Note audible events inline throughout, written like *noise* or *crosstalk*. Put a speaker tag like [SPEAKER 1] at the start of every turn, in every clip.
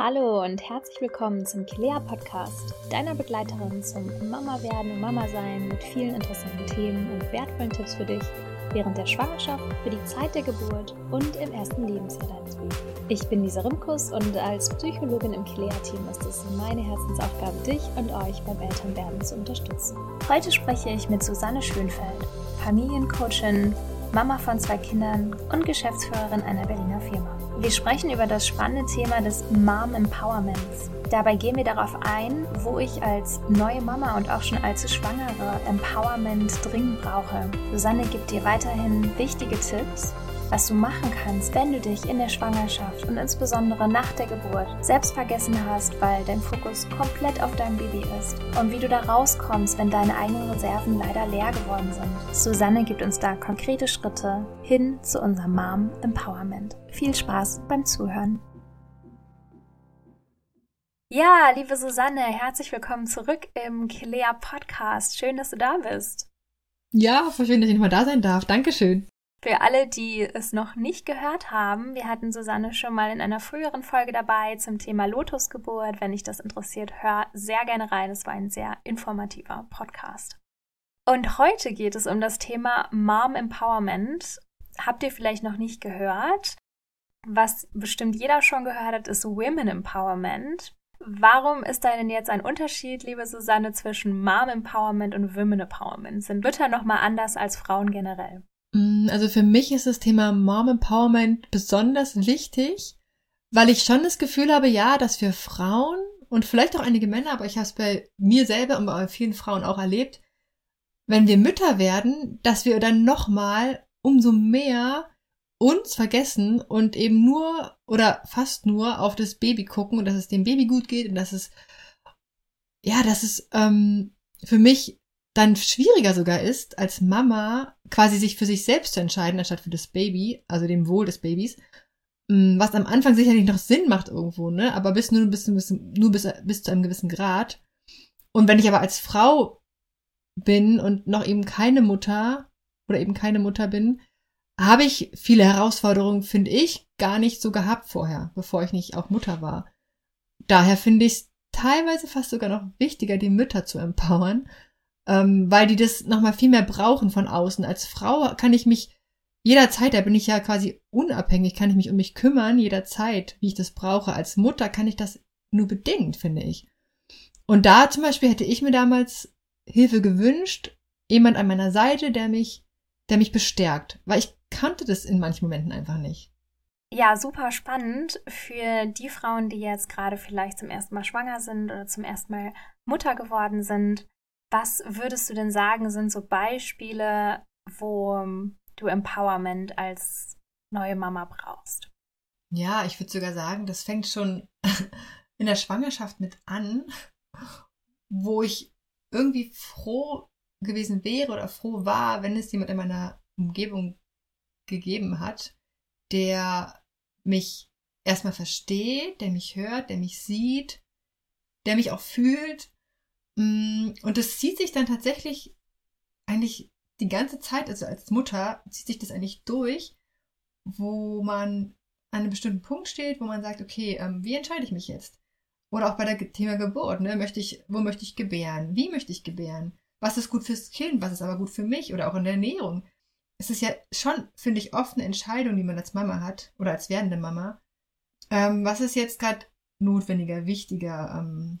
[SPEAKER 1] Hallo und herzlich willkommen zum Kilea Podcast, deiner Begleiterin zum Mama werden und Mama sein mit vielen interessanten Themen und wertvollen Tipps für dich während der Schwangerschaft, für die Zeit der Geburt und im ersten Lebensjahr deines Babys. Ich bin Lisa Rimkus und als Psychologin im Kilea-Team ist es meine Herzensaufgabe, dich und euch beim Elternwerden zu unterstützen. Heute spreche ich mit Susanne Schönfeld, Familiencoachin, Mama von zwei Kindern und Geschäftsführerin einer Berliner Firma. Wir sprechen über das spannende Thema des Mom Empowerments. Dabei gehen wir darauf ein, wo ich als neue Mama und auch schon als Schwangere Empowerment dringend brauche. Susanne gibt dir weiterhin wichtige Tipps was du machen kannst, wenn du dich in der Schwangerschaft und insbesondere nach der Geburt selbst vergessen hast, weil dein Fokus komplett auf deinem Baby ist und wie du da rauskommst, wenn deine eigenen Reserven leider leer geworden sind. Susanne gibt uns da konkrete Schritte hin zu unserem Mom Empowerment. Viel Spaß beim Zuhören. Ja, liebe Susanne, herzlich willkommen zurück im Kilea Podcast. Schön, dass du da bist.
[SPEAKER 2] Ja, voll schön, dass ich nochmal da sein darf. Dankeschön.
[SPEAKER 1] Für alle, die es noch nicht gehört haben, wir hatten Susanne schon mal in einer früheren Folge dabei zum Thema Lotusgeburt. Wenn dich das interessiert, hör sehr gerne rein. Es war ein sehr informativer Podcast. Und heute geht es um das Thema Mom Empowerment. Habt ihr vielleicht noch nicht gehört? Was bestimmt jeder schon gehört hat, ist Women Empowerment. Warum ist da denn jetzt ein Unterschied, liebe Susanne, zwischen Mom Empowerment und Women Empowerment? Sind Mütter nochmal anders als Frauen generell?
[SPEAKER 2] Mm, also für mich ist das Thema Mom Empowerment besonders wichtig, weil ich schon das Gefühl habe, ja, dass wir Frauen und vielleicht auch einige Männer, aber ich habe es bei mir selber und bei vielen Frauen auch erlebt, wenn wir Mütter werden, dass wir dann nochmal umso mehr uns vergessen und eben nur oder fast nur auf das Baby gucken und dass es dem Baby gut geht und dass es ja, dass es ähm, für mich dann schwieriger sogar ist, als Mama quasi sich für sich selbst zu entscheiden, anstatt für das Baby, also dem Wohl des Babys, mm, was am Anfang sicherlich noch Sinn macht irgendwo, ne, aber bis nur bis, bis, nur bis, bis zu einem gewissen Grad. Und wenn ich aber als Frau bin und noch eben keine Mutter oder eben keine Mutter bin, habe ich viele Herausforderungen, finde ich, gar nicht so gehabt vorher, bevor ich nicht auch Mutter war. Daher finde ich es teilweise fast sogar noch wichtiger, die Mütter zu empowern, ähm, weil die das nochmal viel mehr brauchen von außen. Als Frau kann ich mich jederzeit, da bin ich ja quasi unabhängig, kann ich mich um mich kümmern, jederzeit, wie ich das brauche. Als Mutter kann ich das nur bedingt, finde ich. Und da zum Beispiel hätte ich mir damals Hilfe gewünscht, jemand an meiner Seite, der mich, der mich bestärkt, weil ich kannte das in manchen Momenten einfach nicht.
[SPEAKER 1] Ja, super spannend für die Frauen, die jetzt gerade vielleicht zum ersten Mal schwanger sind oder zum ersten Mal Mutter geworden sind. Was würdest du denn sagen, sind so Beispiele, wo ähm, du Empowerment als neue Mama brauchst?
[SPEAKER 2] Ja, ich würde sogar sagen, das fängt schon *laughs* in der Schwangerschaft mit an, wo ich irgendwie froh gewesen wäre oder froh war, wenn es jemand in meiner Umgebung gegeben hat, der mich erstmal versteht, der mich hört, der mich sieht, der mich auch fühlt und das zieht sich dann tatsächlich eigentlich die ganze Zeit, also als Mutter zieht sich das eigentlich durch, wo man an einem bestimmten Punkt steht, wo man sagt, okay, ähm, wie entscheide ich mich jetzt? Oder auch bei der Thema Geburt, ne? Möchte ich, wo möchte ich gebären? Wie möchte ich gebären? Was ist gut fürs Kind? Was ist aber gut für mich? Oder auch in der Ernährung. es ist ja schon, finde ich, oft eine Entscheidung, die man als Mama hat oder als werdende Mama. Ähm, was ist jetzt gerade notwendiger, wichtiger, ähm,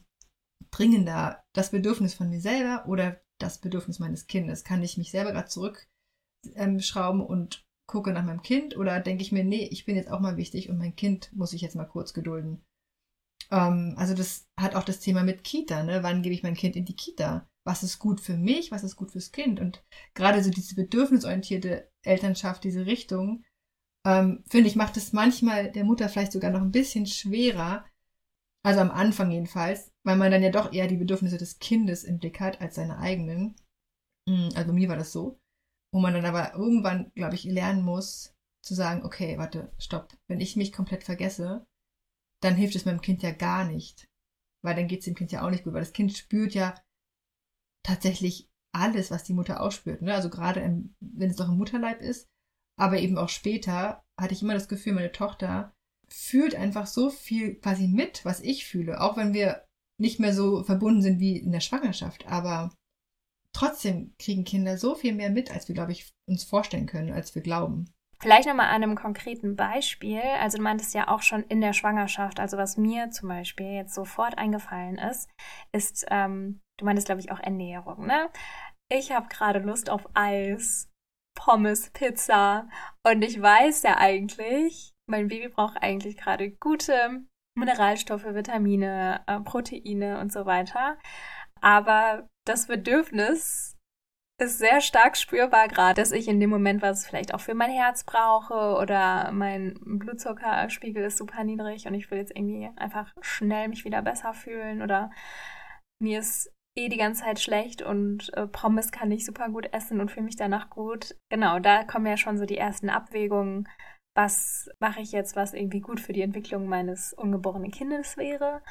[SPEAKER 2] dringender? Das Bedürfnis von mir selber oder das Bedürfnis meines Kindes? Kann ich mich selber gerade zurückschrauben ähm, und gucke nach meinem Kind oder denke ich mir, nee, ich bin jetzt auch mal wichtig und mein Kind muss ich jetzt mal kurz gedulden? Ähm, also das hat auch das Thema mit Kita, ne? Wann gebe ich mein Kind in die Kita? Was ist gut für mich? Was ist gut fürs Kind? Und gerade so diese bedürfnisorientierte Elternschaft, diese Richtung, ähm, finde ich, macht es manchmal der Mutter vielleicht sogar noch ein bisschen schwerer, also am Anfang jedenfalls, weil man dann ja doch eher die Bedürfnisse des Kindes im Blick hat als seine eigenen. Hm, also mir war das so. Wo man dann aber irgendwann, glaube ich, lernen muss, zu sagen, okay, warte, stopp. Wenn ich mich komplett vergesse, dann hilft es meinem Kind ja gar nicht. Weil dann geht es dem Kind ja auch nicht gut, weil das Kind spürt ja tatsächlich alles, was die Mutter ausspürt. Ne? Also gerade im, wenn es noch im Mutterleib ist, aber eben auch später hatte ich immer das Gefühl, meine Tochter fühlt einfach so viel quasi mit, was ich fühle, auch wenn wir nicht mehr so verbunden sind wie in der Schwangerschaft. Aber trotzdem kriegen Kinder so viel mehr mit, als wir, glaube ich, uns vorstellen können, als wir glauben.
[SPEAKER 1] Vielleicht nochmal an einem konkreten Beispiel. Also du meintest ja auch schon in der Schwangerschaft, also was mir zum Beispiel jetzt sofort eingefallen ist, ist, ähm, du meintest, glaube ich, auch Ernährung, ne? Ich habe gerade Lust auf Eis, Pommes, Pizza und ich weiß ja eigentlich, mein Baby braucht eigentlich gerade gute Mineralstoffe, Vitamine, äh, Proteine und so weiter. Aber das Bedürfnis ist sehr stark spürbar gerade, dass ich in dem Moment was vielleicht auch für mein Herz brauche oder mein Blutzuckerspiegel ist super niedrig und ich will jetzt irgendwie einfach schnell mich wieder besser fühlen oder mir ist eh die ganze Zeit schlecht und äh, Pommes kann ich super gut essen und fühle mich danach gut. Genau, da kommen ja schon so die ersten Abwägungen. Was mache ich jetzt, was irgendwie gut für die Entwicklung meines ungeborenen Kindes wäre?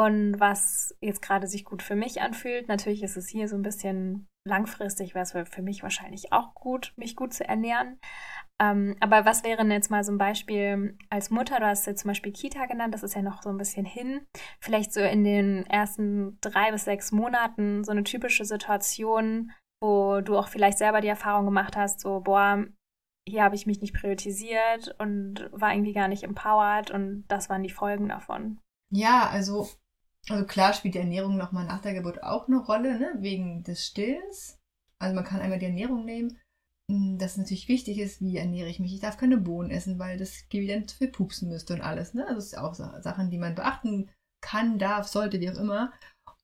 [SPEAKER 1] und was jetzt gerade sich gut für mich anfühlt. Natürlich ist es hier so ein bisschen langfristig, wäre es für mich wahrscheinlich auch gut, mich gut zu ernähren. Ähm, aber was wäre denn jetzt mal so ein Beispiel als Mutter? Du hast jetzt zum Beispiel Kita genannt, das ist ja noch so ein bisschen hin. Vielleicht so in den ersten drei bis sechs Monaten so eine typische Situation, wo du auch vielleicht selber die Erfahrung gemacht hast, so, boah, hier habe ich mich nicht priorisiert und war irgendwie gar nicht empowered und das waren die Folgen davon.
[SPEAKER 2] Ja, also also klar spielt die Ernährung nochmal nach der Geburt auch eine Rolle, ne? wegen des Stillens. Also man kann einmal die Ernährung nehmen, hm, dass natürlich wichtig ist, wie ernähre ich mich. Ich darf keine Bohnen essen, weil das dann zu viel pupsen müsste und alles. Ne? Also das ist auch Sachen, die man beachten kann, darf, sollte, wie auch immer.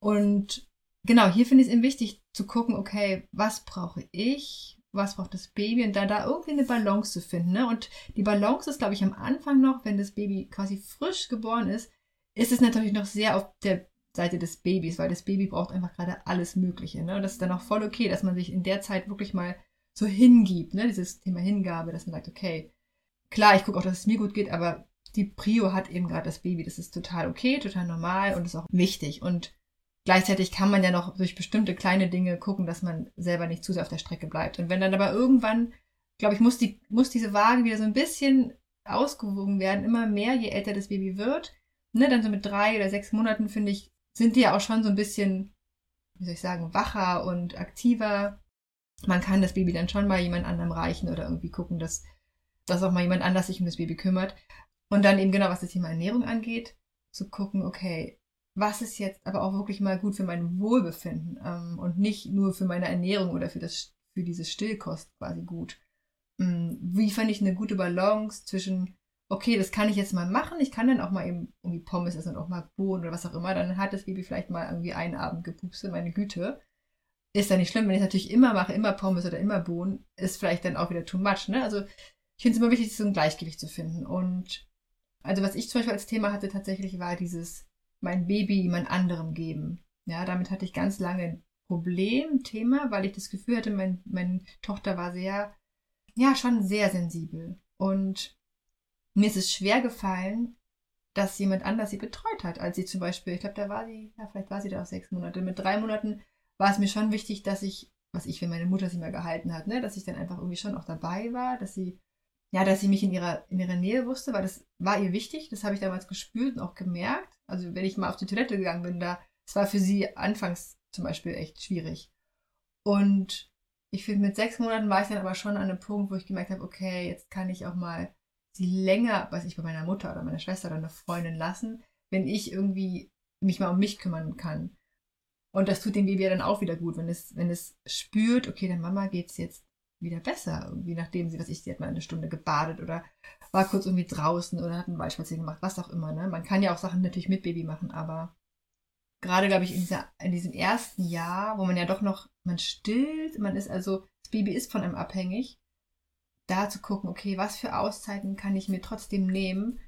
[SPEAKER 2] Und genau, hier finde ich es eben wichtig zu gucken, okay, was brauche ich, was braucht das Baby und da, da irgendwie eine Balance zu finden. Ne? Und die Balance ist, glaube ich, am Anfang noch, wenn das Baby quasi frisch geboren ist, ist es natürlich noch sehr auf der Seite des Babys, weil das Baby braucht einfach gerade alles Mögliche. Ne? Und das ist dann auch voll okay, dass man sich in der Zeit wirklich mal so hingibt, ne? dieses Thema Hingabe, dass man sagt, okay, klar, ich gucke auch, dass es mir gut geht, aber die Prio hat eben gerade das Baby. Das ist total okay, total normal und ist auch wichtig. Und gleichzeitig kann man ja noch durch bestimmte kleine Dinge gucken, dass man selber nicht zu sehr auf der Strecke bleibt. Und wenn dann aber irgendwann, glaube ich, muss, die, muss diese Waage wieder so ein bisschen ausgewogen werden, immer mehr, je älter das Baby wird, ne, dann so mit drei oder sechs Monaten, finde ich, sind die ja auch schon so ein bisschen, wie soll ich sagen, wacher und aktiver. Man kann das Baby dann schon mal jemand anderem reichen oder irgendwie gucken, dass, dass auch mal jemand anders sich um das Baby kümmert. Und dann eben genau, was das Thema Ernährung angeht, zu gucken, okay, was ist jetzt aber auch wirklich mal gut für mein Wohlbefinden ähm, und nicht nur für meine Ernährung oder für, das, für diese Stillkost quasi gut. Ähm, wie fand ich eine gute Balance zwischen okay, das kann ich jetzt mal machen. Ich kann dann auch mal eben irgendwie Pommes essen und auch mal Bohnen oder was auch immer. Dann hat das Baby vielleicht mal irgendwie einen Abend gepupst, meine Güte. Ist ja nicht schlimm, wenn ich natürlich immer mache, immer Pommes oder immer Bohnen, ist vielleicht dann auch wieder too much, ne? Also ich finde es immer wichtig, so ein Gleichgewicht zu finden. Und also was ich zum Beispiel als Thema hatte tatsächlich war dieses mein Baby jemand anderem geben. Ja, damit hatte ich ganz lange ein Problem, Thema, weil ich das Gefühl hatte, mein, meine Tochter war sehr, ja, schon sehr sensibel. Und mir ist es schwer gefallen, dass jemand anders sie betreut hat, als sie zum Beispiel, ich glaube, da war sie, ja, vielleicht war sie da auch sechs Monate. Mit drei Monaten war es mir schon wichtig, dass ich, was ich, wenn meine Mutter sie mal gehalten hat, ne, dass ich dann einfach irgendwie schon auch dabei war, dass sie, ja, dass sie mich in ihrer, in ihrer Nähe wusste, weil das war ihr wichtig, das habe ich damals gespürt und auch gemerkt. Also wenn ich mal auf die Toilette gegangen bin, da, es war für sie anfangs zum Beispiel echt schwierig. Und ich finde, mit sechs Monaten war ich dann aber schon an einem Punkt, wo ich gemerkt habe, okay, jetzt kann ich auch mal sie länger, weiß ich, bei meiner Mutter oder meiner Schwester oder einer Freundin lassen, wenn ich irgendwie mich mal um mich kümmern kann. Und das tut dem Baby ja dann auch wieder gut, wenn es, wenn es spürt, okay, der Mama geht es jetzt wieder besser, irgendwie, nachdem sie, was ich, sie hat mal eine Stunde gebadet oder war kurz irgendwie draußen oder hat einen Waldspaziergang gemacht, was auch immer, ne? Man kann ja auch Sachen natürlich mit Baby machen, aber gerade, glaube ich, in, dieser, in diesem ersten Jahr, wo man ja doch noch, man stillt, man ist also, das Baby ist von einem abhängig, da zu gucken, okay, was für Auszeiten kann ich mir trotzdem nehmen,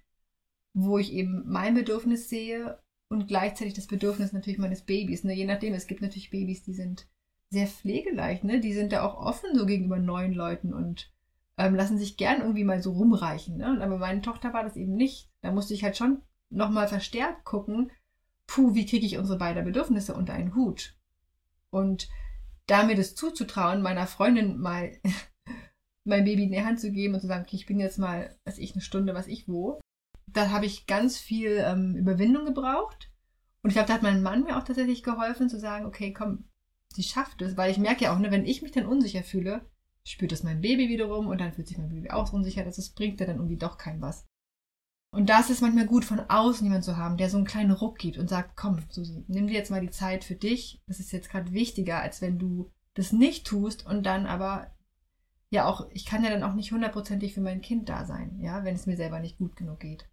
[SPEAKER 2] wo ich eben mein Bedürfnis sehe und gleichzeitig das Bedürfnis natürlich meines Babys. Ne? Je nachdem, es gibt natürlich Babys, die sind sehr pflegeleicht, ne? Die sind da auch offen so gegenüber neuen Leuten und ähm, lassen sich gern irgendwie mal so rumreichen. Ne? Aber meine Tochter war das eben nicht. Da musste ich halt schon nochmal verstärkt gucken, puh, wie kriege ich unsere beiden Bedürfnisse unter einen Hut? Und da mir das zuzutrauen, meiner Freundin mal *laughs* mein Baby in die Hand zu geben und zu sagen, okay, ich bin jetzt mal, was ich, eine Stunde, was ich wo, da habe ich ganz viel ähm, Überwindung gebraucht. Und ich glaube, da hat mein Mann mir auch tatsächlich geholfen, zu sagen, okay, komm, sie schafft es, weil ich merke ja auch, ne, wenn ich mich dann unsicher fühle, spürt es mein Baby wiederum und dann fühlt sich mein Baby auch unsicher, dass es bringt ja dann irgendwie doch kein was. Und da ist es manchmal gut, von außen jemanden zu haben, der so einen kleinen Ruck gibt und sagt, komm, Susi, nimm dir jetzt mal die Zeit für dich. Das ist jetzt gerade wichtiger, als wenn du das nicht tust und dann aber ja auch, ich kann ja dann auch nicht hundertprozentig für mein Kind da sein, ja, wenn es mir selber nicht gut genug geht.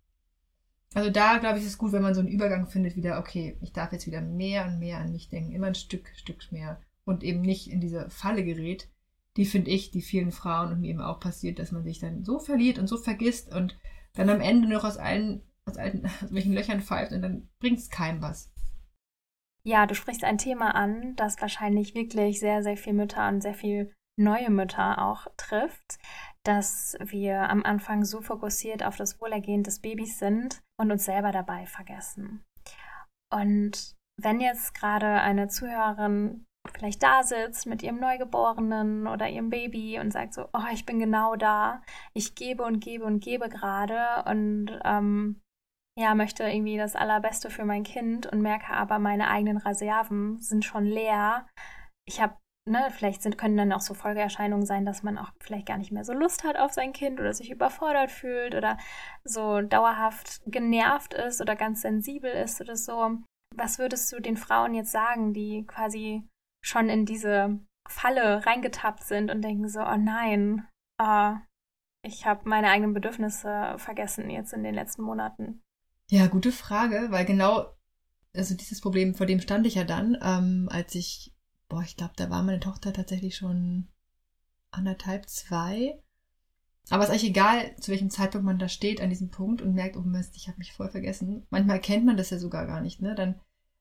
[SPEAKER 2] Also da, glaube ich, ist es gut, wenn man so einen Übergang findet, wieder, okay, ich darf jetzt wieder mehr und mehr an mich denken, immer ein Stück, Stück mehr und eben nicht in diese Falle gerät, die finde ich, die vielen Frauen und mir eben auch passiert, dass man sich dann so verliert und so vergisst und dann am Ende noch aus allen, aus allen, *laughs* aus welchen Löchern pfeift und dann bringt es keinem was.
[SPEAKER 1] Ja, du sprichst ein Thema an, das wahrscheinlich wirklich sehr, sehr viel Mütter und sehr viel neue Mütter auch trifft, dass wir am Anfang so fokussiert auf das Wohlergehen des Babys sind und uns selber dabei vergessen. Und wenn jetzt gerade eine Zuhörerin vielleicht da sitzt mit ihrem Neugeborenen oder ihrem Baby und sagt so, oh, ich bin genau da, ich gebe und gebe und gebe gerade und ähm, ja, möchte irgendwie das Allerbeste für mein Kind und merke aber, meine eigenen Reserven sind schon leer. Ich habe ne, vielleicht sind, können dann auch so Folgeerscheinungen sein, dass man auch vielleicht gar nicht mehr so Lust hat auf sein Kind oder sich überfordert fühlt oder so dauerhaft genervt ist oder ganz sensibel ist oder so. Was würdest du den Frauen jetzt sagen, die quasi schon in diese Falle reingetappt sind und denken so, oh nein, uh, ich habe meine eigenen Bedürfnisse vergessen jetzt in den letzten Monaten?
[SPEAKER 2] Ja, gute Frage, weil genau, also dieses Problem, vor dem stand ich ja dann, ähm, als ich boah, ich glaube, da war meine Tochter tatsächlich schon anderthalb, zwei. Aber es ist eigentlich egal, zu welchem Zeitpunkt man da steht an diesem Punkt und merkt, oh Mist, ich habe mich voll vergessen. Manchmal kennt man das ja sogar gar nicht, ne? Dann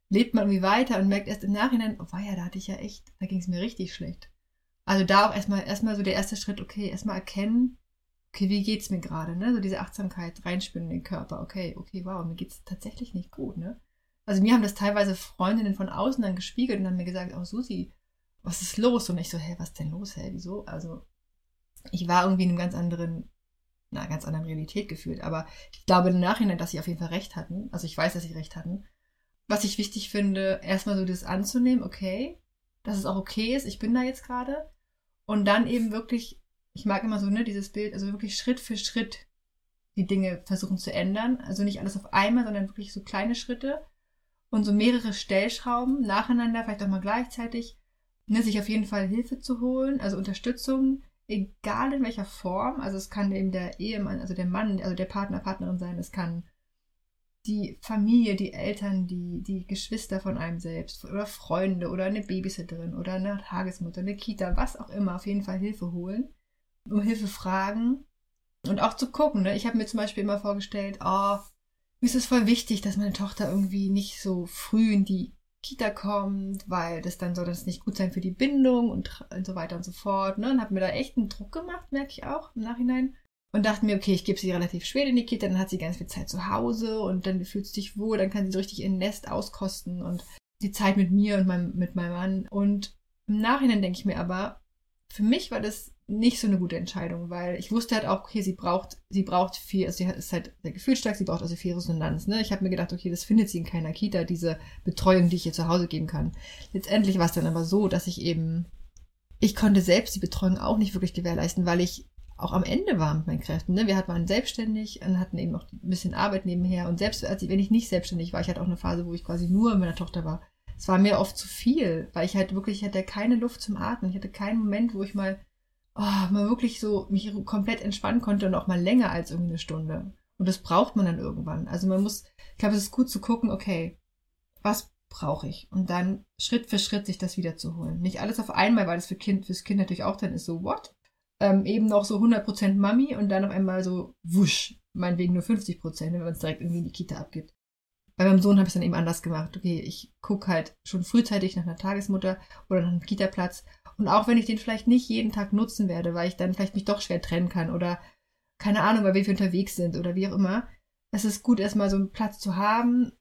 [SPEAKER 2] lebt man irgendwie weiter und merkt erst im Nachhinein, oh ja, da hatte ich ja echt, da ging es mir richtig schlecht. Also da auch erstmal erstmal so der erste Schritt, okay, erstmal erkennen, okay, wie geht's mir gerade, ne? So diese Achtsamkeit reinspüren in den Körper, okay, okay, wow, mir geht's tatsächlich nicht gut, ne? Also mir haben das teilweise Freundinnen von außen dann gespiegelt und haben mir gesagt, oh Susi, was ist los? Und ich so, hä, was denn los, hä, wieso? Also ich war irgendwie in einem ganz anderen, einer ganz anderen Realität gefühlt. Aber ich glaube im Nachhinein, dass sie auf jeden Fall recht hatten. Also ich weiß, dass sie recht hatten. Was ich wichtig finde, erstmal so das anzunehmen, okay, dass es auch okay ist, ich bin da jetzt gerade. Und dann eben wirklich, ich mag immer so, ne, dieses Bild, also wirklich Schritt für Schritt die Dinge versuchen zu ändern. Also nicht alles auf einmal, sondern wirklich so kleine Schritte und so mehrere Stellschrauben nacheinander, vielleicht auch mal gleichzeitig, ne, sich auf jeden Fall Hilfe zu holen, also Unterstützung, egal in welcher Form. Also es kann eben der Ehemann, also der Mann, also der Partner, Partnerin sein, es kann die Familie, die Eltern, die, die Geschwister von einem selbst oder Freunde oder eine Babysitterin oder eine Tagesmutter, eine Kita, was auch immer, auf jeden Fall Hilfe holen, um Hilfe fragen und auch zu gucken. Ne? Ich habe mir zum Beispiel immer vorgestellt, oh, mir ist es voll wichtig, dass meine Tochter irgendwie nicht so früh in die Kita kommt, weil das dann soll das nicht gut sein für die Bindung und, und so weiter und so fort. Ne? Und habe mir da echt einen Druck gemacht, merke ich auch im Nachhinein. Und dachte mir, okay, ich gebe sie relativ spät in die Kita, dann hat sie ganz viel Zeit zu Hause und dann fühlt sie sich wohl, dann kann sie so richtig ihr Nest auskosten und die Zeit mit mir und meinem, mit meinem Mann. Und im Nachhinein denke ich mir aber, für mich war das nicht so eine gute Entscheidung, weil ich wusste halt auch, okay, sie braucht, sie braucht viel, also sie ist halt sehr gefühlsstark, sie braucht also viel Resonanz. Ne? Ich habe mir gedacht, okay, das findet sie in keiner Kita, diese Betreuung, die ich ihr zu Hause geben kann. Letztendlich war es dann aber so, dass ich eben ich konnte selbst die Betreuung auch nicht wirklich gewährleisten, weil ich auch am Ende war mit meinen Kräften. Ne? Wir waren selbstständig und hatten eben noch ein bisschen Arbeit nebenher. Und selbst als ich, wenn ich nicht selbstständig war, ich hatte auch eine Phase, wo ich quasi nur mit meiner Tochter war. Es war mir oft zu viel, weil ich halt wirklich, ich hatte keine Luft zum Atmen. Ich hatte keinen Moment, wo ich mal, oh, mal wirklich so mich komplett entspannen konnte und auch mal länger als irgendwie eine Stunde. Und das braucht man dann irgendwann. Also man muss, ich glaube, es ist gut zu gucken, okay, was brauche ich? Und dann Schritt für Schritt sich das wieder zu holen. Nicht alles auf einmal, weil das für Kind, fürs Kind natürlich auch dann ist so, what? Ähm, eben noch so 100% Mami und dann auf einmal so, wusch, meinetwegen nur 50%, wenn man es direkt irgendwie in die Kita abgibt. Bei meinem Sohn habe ich es dann eben anders gemacht. Okay, ich gucke halt schon frühzeitig nach einer Tagesmutter oder nach einem Kita-Platz. Und auch wenn ich den vielleicht nicht jeden Tag nutzen werde, weil ich dann vielleicht mich doch schwer trennen kann oder keine Ahnung, weil wir unterwegs sind oder wie auch immer, es ist gut, erstmal so einen Platz zu haben,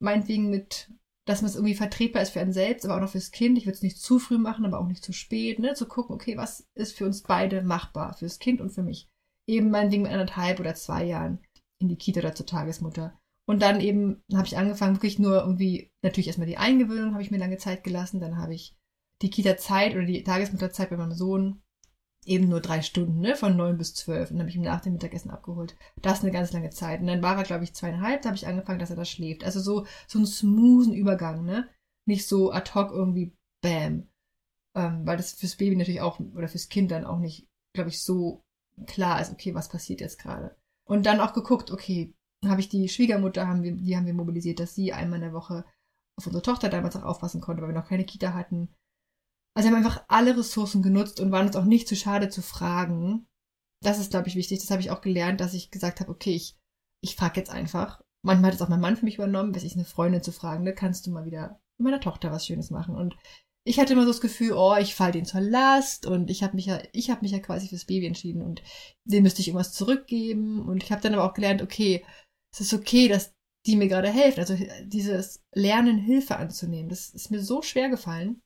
[SPEAKER 2] meinetwegen mit, dass man es irgendwie vertretbar ist für einen selbst, aber auch noch fürs Kind. Ich würde es nicht zu früh machen, aber auch nicht zu spät, ne? Zu gucken, okay, was ist für uns beide machbar, fürs Kind und für mich. Eben meinetwegen mit anderthalb oder zwei Jahren in die Kita oder zur Tagesmutter. Und dann eben habe ich angefangen, wirklich nur irgendwie, natürlich erstmal die Eingewöhnung habe ich mir lange Zeit gelassen, dann habe ich die Kita-Zeit oder die Tagesmutterzeit bei meinem Sohn eben nur drei Stunden, ne, von neun bis zwölf. Und dann habe ich ihn nach dem Mittagessen abgeholt. Das ist eine ganz lange Zeit. Und dann war er, glaube ich, zweieinhalb, da habe ich angefangen, dass er da schläft. Also so, so einen smoothen Übergang, ne? Nicht so ad hoc irgendwie bam. Ähm, weil das fürs Baby natürlich auch, oder fürs Kind dann auch nicht, glaube ich, so klar ist, okay, was passiert jetzt gerade. Und dann auch geguckt, okay, habe ich die Schwiegermutter, haben wir, die haben wir mobilisiert, dass sie einmal in der Woche auf unsere Tochter damals auch aufpassen konnte, weil wir noch keine Kita hatten. Also wir haben einfach alle Ressourcen genutzt und waren uns auch nicht zu schade zu fragen. Das ist, glaube ich, wichtig. Das habe ich auch gelernt, dass ich gesagt habe, okay, ich, ich frage jetzt einfach. Manchmal hat es auch mein Mann für mich übernommen, bis ich eine Freundin zu fragen, ne, kannst du mal wieder mit meiner Tochter was Schönes machen? Und ich hatte immer so das Gefühl, oh, ich fall den zur Last und ich habe mich ja, ich habe mich ja quasi fürs Baby entschieden und dem müsste ich irgendwas zurückgeben. Und ich habe dann aber auch gelernt, okay, es ist okay, dass die mir gerade helfen. Also dieses Lernen, Hilfe anzunehmen, das ist mir so schwer gefallen.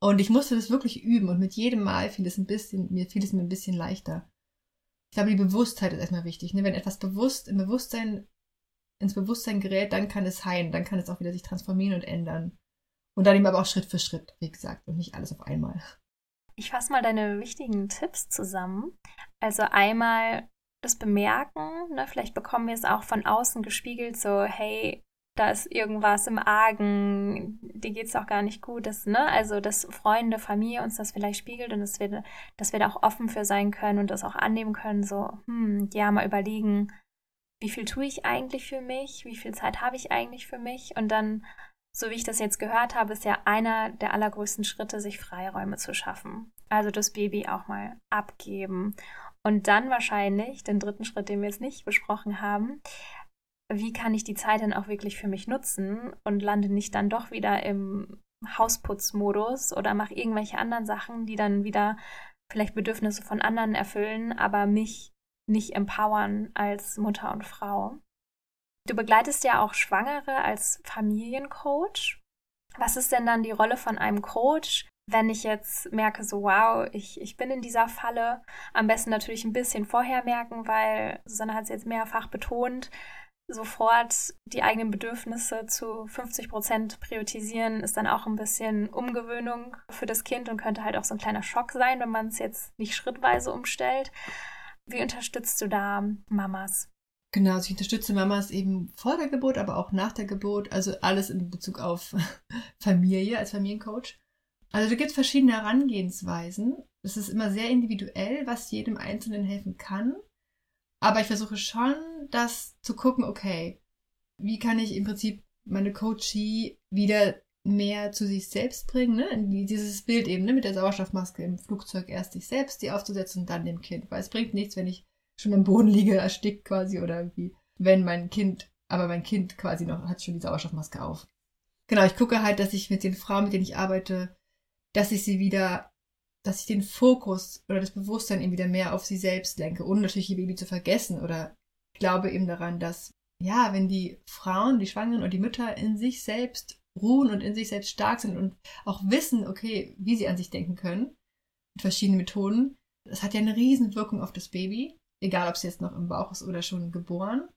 [SPEAKER 2] Und ich musste das wirklich üben und mit jedem Mal fiel es ein bisschen, mir fiel es mir ein bisschen leichter. Ich glaube, die Bewusstheit ist erstmal wichtig. Ne? Wenn etwas bewusst im Bewusstsein, ins Bewusstsein gerät, dann kann es heilen, dann kann es auch wieder sich transformieren und ändern. Und dann eben aber auch Schritt für Schritt, wie gesagt, und nicht alles auf einmal.
[SPEAKER 1] Ich fasse mal deine wichtigen Tipps zusammen. Also einmal das Bemerken, ne? vielleicht bekommen wir es auch von außen gespiegelt, so, hey, da ist irgendwas im Argen, dir geht's auch gar nicht gut, das, ne? Also, dass Freunde, Familie uns das vielleicht spiegelt und dass wir, dass wir da auch offen für sein können und das auch annehmen können, so, hm, ja, mal überlegen, wie viel tue ich eigentlich für mich, wie viel Zeit habe ich eigentlich für mich und dann, so wie ich das jetzt gehört habe, ist ja einer der allergrößten Schritte, sich Freiräume zu schaffen. Also das Baby auch mal abgeben. Und dann wahrscheinlich, den dritten Schritt, den wir jetzt nicht besprochen haben, wie kann ich die Zeit denn auch wirklich für mich nutzen und lande nicht dann doch wieder im Hausputzmodus oder mache irgendwelche anderen Sachen, die dann wieder vielleicht Bedürfnisse von anderen erfüllen, aber mich nicht empowern als Mutter und Frau. Du begleitest ja auch Schwangere als Familiencoach. Was ist denn dann die Rolle von einem Coach, wenn ich jetzt merke, so wow, ich, ich bin in dieser Falle? Am besten natürlich ein bisschen vorher merken, weil Susanne hat es jetzt mehrfach betont, sofort die eigenen Bedürfnisse zu 50 Prozent priorisieren, ist dann auch ein bisschen Umgewöhnung für das Kind und könnte halt auch so ein kleiner Schock sein, wenn man es jetzt nicht schrittweise umstellt. Wie unterstützt du da Mamas?
[SPEAKER 2] Genau, also ich unterstütze Mamas eben vor der Geburt, aber auch nach der Geburt, also alles in Bezug auf *laughs* Familie als Familiencoach. Also da gibt es verschiedene Herangehensweisen. Es ist immer sehr individuell, was jedem Einzelnen helfen kann. Aber ich versuche schon, das zu gucken, okay, wie kann ich im Prinzip meine Coachie wieder mehr zu sich selbst bringen, ne? Dieses Bild eben, ne? Mit der Sauerstoffmaske im Flugzeug erst sich selbst die aufzusetzen und dann dem Kind. Weil es bringt nichts, wenn ich schon am Boden liege, *laughs* erstickt quasi oder irgendwie, wenn mein Kind, aber mein Kind quasi noch hat schon die Sauerstoffmaske auf. Genau, ich gucke halt, dass ich mit den Frauen, mit denen ich arbeite, dass ich sie wieder dass ich den Fokus oder das Bewusstsein eben wieder mehr auf sie selbst lenke, ohne natürlich ihr Baby zu vergessen. Oder ich glaube eben daran, dass, ja, wenn die Frauen, die Schwangeren und die Mütter in sich selbst ruhen und in sich selbst stark sind und auch wissen, okay, wie sie an sich denken können, mit verschiedenen Methoden, das hat ja eine Riesenwirkung auf das Baby, egal ob es jetzt noch im Bauch ist oder schon geboren.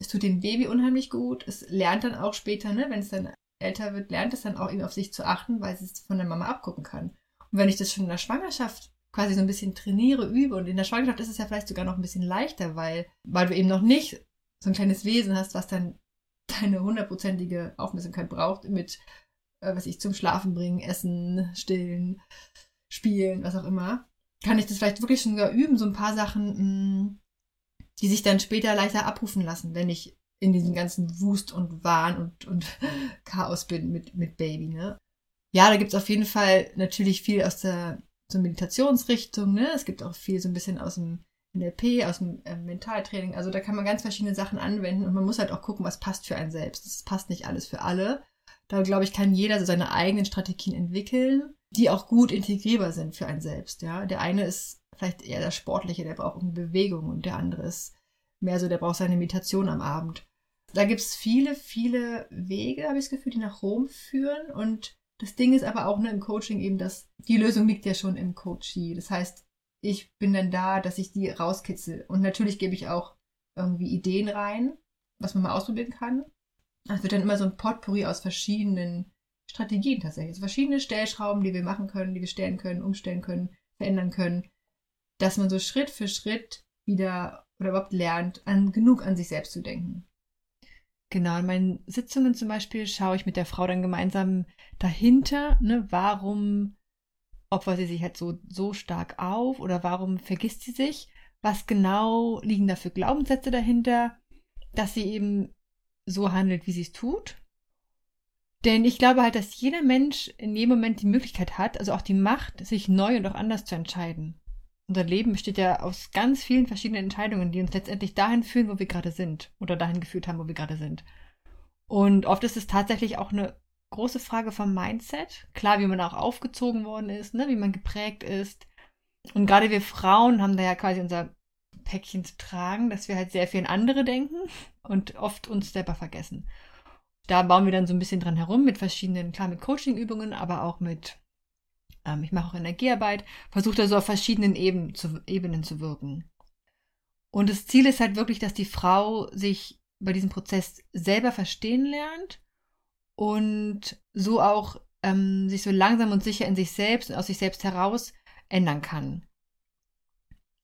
[SPEAKER 2] Es tut dem Baby unheimlich gut. Es lernt dann auch später, ne, wenn es dann älter wird, lernt es dann auch eben auf sich zu achten, weil es es von der Mama abgucken kann. Und wenn ich das schon in der Schwangerschaft quasi so ein bisschen trainiere, übe und in der Schwangerschaft ist es ja vielleicht sogar noch ein bisschen leichter, weil, weil du eben noch nicht so ein kleines Wesen hast, was dann deine hundertprozentige Aufmerksamkeit braucht mit, äh, was ich zum Schlafen bringen, Essen, Stillen, Spielen, was auch immer, kann ich das vielleicht wirklich schon sogar üben, so ein paar Sachen, mh, mm, die sich dann später leichter abrufen lassen, wenn ich in diesem ganzen Wust und Wahn und, und *laughs* Chaos bin mit, mit Baby, ne? Ja, da gibt's auf jeden Fall natürlich viel aus der so Meditationsrichtung, ne? Es gibt auch viel so ein bisschen aus dem NLP, aus dem äh, Mentaltraining. Also da kann man ganz verschiedene Sachen anwenden und man muss halt auch gucken, was passt für einen selbst. Das passt nicht alles für alle. Da glaube ich, kann jeder so seine eigenen Strategien entwickeln, die auch gut integrierbar sind für einen selbst. Ja, der eine ist vielleicht eher der Sportliche, der braucht Bewegung und der andere ist mehr so, der braucht seine Meditation am Abend. Da gibt's viele, viele Wege, habe ich das Gefühl, die nach Rom führen. Und das Ding ist aber auch ne, im Coaching eben, dass die Lösung liegt ja schon im Coachee. Das heißt, ich bin dann da, dass ich die rauskitzel. Und natürlich gebe ich auch irgendwie Ideen rein, was man mal ausprobieren kann. Es wird dann immer so ein Potpourri aus verschiedenen Strategien tatsächlich. Also verschiedene Stellschrauben, die wir machen können, die wir stellen können, umstellen können, verändern können, dass man so Schritt für Schritt wieder oder überhaupt lernt, an genug an sich selbst zu denken. Genau, in meinen Sitzungen zum Beispiel schaue ich mit der Frau dann gemeinsam dahinter, ne, warum opfert sie sich halt so, so stark auf oder warum vergisst sie sich? Was genau liegen da für Glaubenssätze dahinter, dass sie eben so handelt, wie sie es tut? Denn ich glaube halt, dass jeder Mensch in jedem Moment die Möglichkeit hat, also auch die Macht, sich neu und auch anders zu entscheiden. Unser Leben besteht ja aus ganz vielen verschiedenen Entscheidungen, die uns letztendlich dahin führen, wo wir gerade sind oder dahin geführt haben, wo wir gerade sind. Und oft ist es tatsächlich auch eine große Frage vom Mindset. Klar, wie man auch aufgezogen worden ist, ne? wie man geprägt ist. Und gerade wir Frauen haben da ja quasi unser Päckchen zu tragen, dass wir halt sehr viel an andere denken und oft uns selber vergessen. Da bauen wir dann so ein bisschen dran herum mit verschiedenen, klar mit Coaching-Übungen, aber auch mit, ähm, ich mache auch Energiearbeit, versuche da so auf verschiedenen Eben zu, Ebenen zu wirken. Und das Ziel ist halt wirklich, dass die Frau sich bei diesem Prozess selber verstehen lernt und so auch ähm, sich so langsam und sicher in sich selbst und aus sich selbst heraus ändern kann.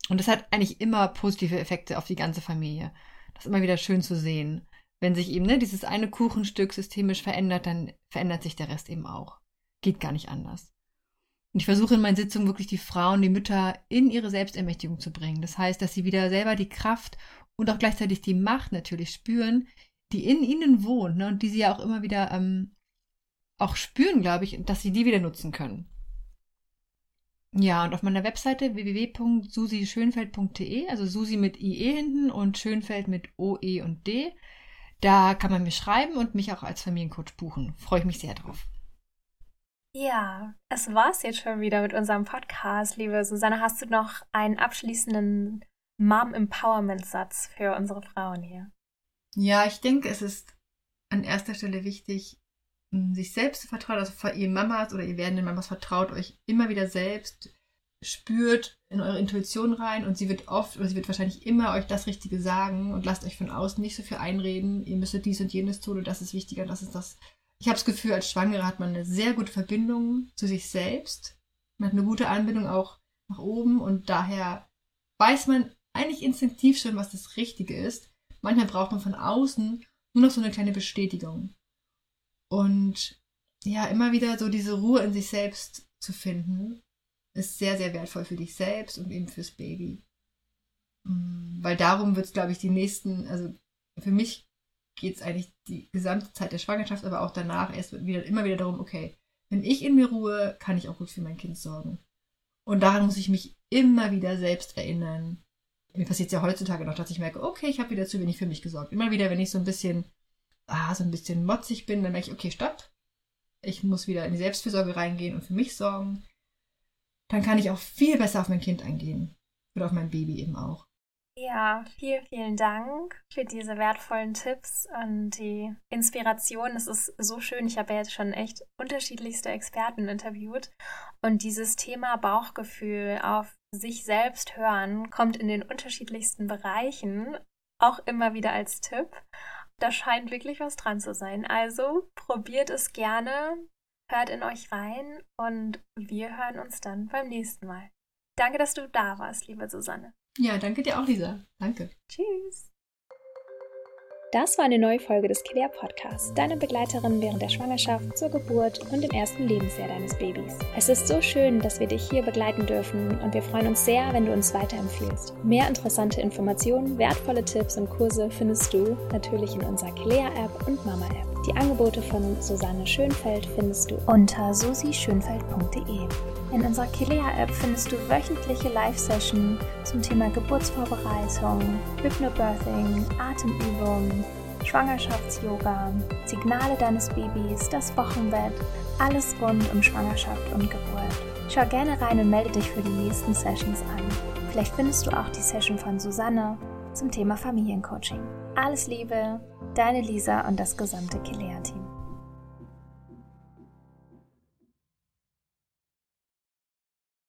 [SPEAKER 2] Und das hat eigentlich immer positive Effekte auf die ganze Familie. Das ist immer wieder schön zu sehen. Wenn sich eben ne, dieses eine Kuchenstück systemisch verändert, dann verändert sich der Rest eben auch. Geht gar nicht anders. Und ich versuche in meinen Sitzungen wirklich die Frauen, die Mütter in ihre Selbstermächtigung zu bringen. Das heißt, dass sie wieder selber die Kraft und auch gleichzeitig die Macht natürlich spüren, die in ihnen wohnt ne, und die sie ja auch immer wieder ähm, auch spüren, glaube ich, dass sie die wieder nutzen können. Ja, und auf meiner Webseite www.susischönfeld.de, also Susi mit IE hinten und Schönfeld mit OE und D, da kann man mir schreiben und mich auch als Familiencoach buchen. Freue ich mich sehr drauf.
[SPEAKER 1] Ja, es war's jetzt schon wieder mit unserem Podcast, liebe Susanne. Hast du noch einen abschließenden Mom Empowerment Satz für unsere Frauen hier?
[SPEAKER 2] Ja, ich denke, es ist an erster Stelle wichtig, sich selbst zu vertrauen, also ihr Mamas oder ihr werdenden Mamas vertraut euch immer wieder selbst, spürt in eure Intuition rein und sie wird oft oder sie wird wahrscheinlich immer euch das Richtige sagen und lasst euch von außen nicht so viel einreden, ihr müsstet dies und jenes tun und das ist wichtiger, das ist das. Ich habe das Gefühl, als Schwangere hat man eine sehr gute Verbindung zu sich selbst. Man hat eine gute Anbindung auch nach oben und daher weiß man eigentlich instinktiv schon, was das Richtige ist Manchmal braucht man von außen nur noch so eine kleine Bestätigung. Und ja, immer wieder so diese Ruhe in sich selbst zu finden, ist sehr, sehr wertvoll für dich selbst und eben fürs Baby. Mm, weil darum wird es, glaube ich, die nächsten, also für mich geht es eigentlich die gesamte Zeit der Schwangerschaft, aber auch danach erst wieder, immer wieder darum, okay, wenn ich in mir ruhe, kann ich auch gut für mein Kind sorgen. Und daran muss ich mich immer wieder selbst erinnern, mir passiert es ja heutzutage noch, dass ich merke, okay, ich habe wieder zu wenig für mich gesorgt. Immer wieder, wenn ich so ein bisschen, ah, so ein bisschen motzig bin, dann merke ich, okay, stopp. Ich muss wieder in die Selbstfürsorge reingehen und für mich sorgen. Dann kann ich auch viel besser auf mein Kind eingehen. Oder auf mein Baby eben auch.
[SPEAKER 1] Ja, vielen, vielen Dank für diese wertvollen Tipps und die Inspiration. Es ist so schön. Ich habe ja jetzt schon echt unterschiedlichste Experten interviewt. Und dieses Thema Bauchgefühl auf sich selbst hören kommt in den unterschiedlichsten Bereichen auch immer wieder als Tipp. Da scheint wirklich was dran zu sein. Also probiert es gerne. hört in euch rein und wir hören uns dann beim nächsten Mal. Danke, dass du da warst, liebe Susanne.
[SPEAKER 2] Ja, danke dir auch, Lisa. Danke.
[SPEAKER 1] Tschüss. Das war eine neue Folge des Quer Podcasts, deine Begleiterin während der Schwangerschaft, zur Geburt und im ersten Lebensjahr deines Babys. Es ist so schön, dass wir dich hier begleiten dürfen und wir freuen uns sehr, wenn du uns weiterempfiehlst. Mehr interessante Informationen, wertvolle Tipps und Kurse findest du natürlich in unserer Clea-App und Mama-App. Die Angebote von Susanne Schönfeld findest du unter susischönfeld.de. In unserer Kilea-App findest du wöchentliche Live-Sessions zum Thema Geburtsvorbereitung, Hypnobirthing, Atemübungen, Schwangerschafts-Yoga, Signale deines Babys, das Wochenbett, alles rund um Schwangerschaft und Geburt. Schau gerne rein und melde dich für die nächsten Sessions an. Vielleicht findest du auch die Session von Susanne zum Thema Familiencoaching. Alles Liebe, deine Lisa und das gesamte Kilea-Team.